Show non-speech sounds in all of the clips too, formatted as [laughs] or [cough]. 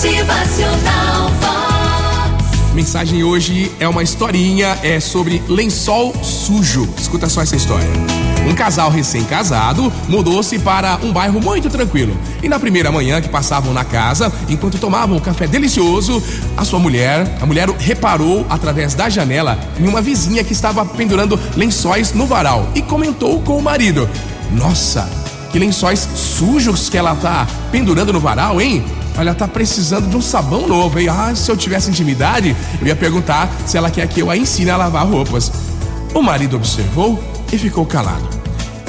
Motivacional Vox. Mensagem hoje é uma historinha, é sobre lençol sujo. Escuta só essa história. Um casal recém-casado mudou-se para um bairro muito tranquilo. E na primeira manhã que passavam na casa, enquanto tomavam um café delicioso, a sua mulher, a mulher reparou através da janela em uma vizinha que estava pendurando lençóis no varal e comentou com o marido: Nossa, que lençóis sujos que ela tá pendurando no varal, hein? Olha, tá precisando de um sabão novo, hein? Ah, se eu tivesse intimidade, eu ia perguntar se ela quer que eu a ensine a lavar roupas. O marido observou e ficou calado.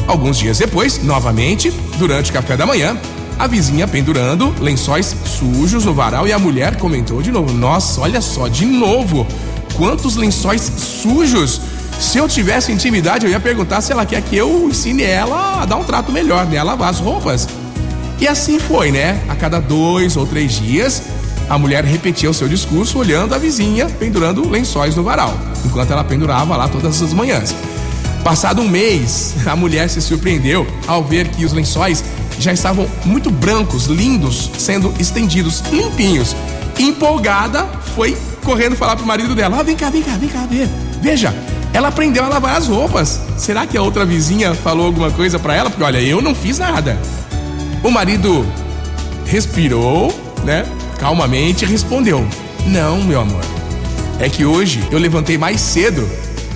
Alguns dias depois, novamente, durante o café da manhã, a vizinha pendurando lençóis sujos no varal e a mulher comentou de novo: Nossa, olha só, de novo, quantos lençóis sujos! Se eu tivesse intimidade, eu ia perguntar se ela quer que eu ensine ela a dar um trato melhor, né? A lavar as roupas. E assim foi, né? A cada dois ou três dias, a mulher repetia o seu discurso olhando a vizinha pendurando lençóis no varal, enquanto ela pendurava lá todas as manhãs. Passado um mês, [laughs] a mulher se surpreendeu ao ver que os lençóis já estavam muito brancos, lindos, sendo estendidos, limpinhos. Empolgada, foi correndo falar pro marido dela: ah, vem cá, vem cá, vem cá, ver. Veja, ela aprendeu a lavar as roupas. Será que a outra vizinha falou alguma coisa para ela? Porque olha, eu não fiz nada. O marido respirou, né? Calmamente respondeu: Não, meu amor. É que hoje eu levantei mais cedo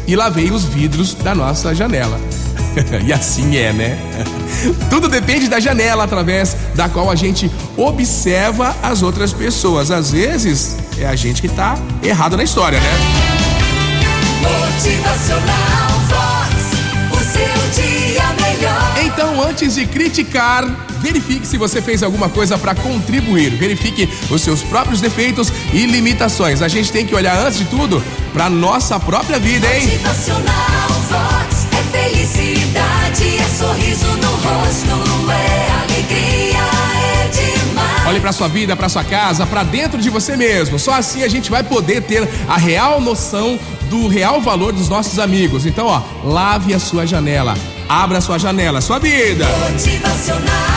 e lavei os vidros da nossa janela. [laughs] e assim é, né? [laughs] Tudo depende da janela através da qual a gente observa as outras pessoas. Às vezes é a gente que tá errado na história, né? Motivacional antes de criticar, verifique se você fez alguma coisa para contribuir. Verifique os seus próprios defeitos e limitações. A gente tem que olhar antes de tudo para nossa própria vida, hein? Motivacional Vox. É felicidade, é sorriso no rosto, é alegria, é demais. Olhe para sua vida, para sua casa, para dentro de você mesmo. Só assim a gente vai poder ter a real noção do real valor dos nossos amigos. Então, ó, lave a sua janela, abra sua janela, sua vida. Motivacional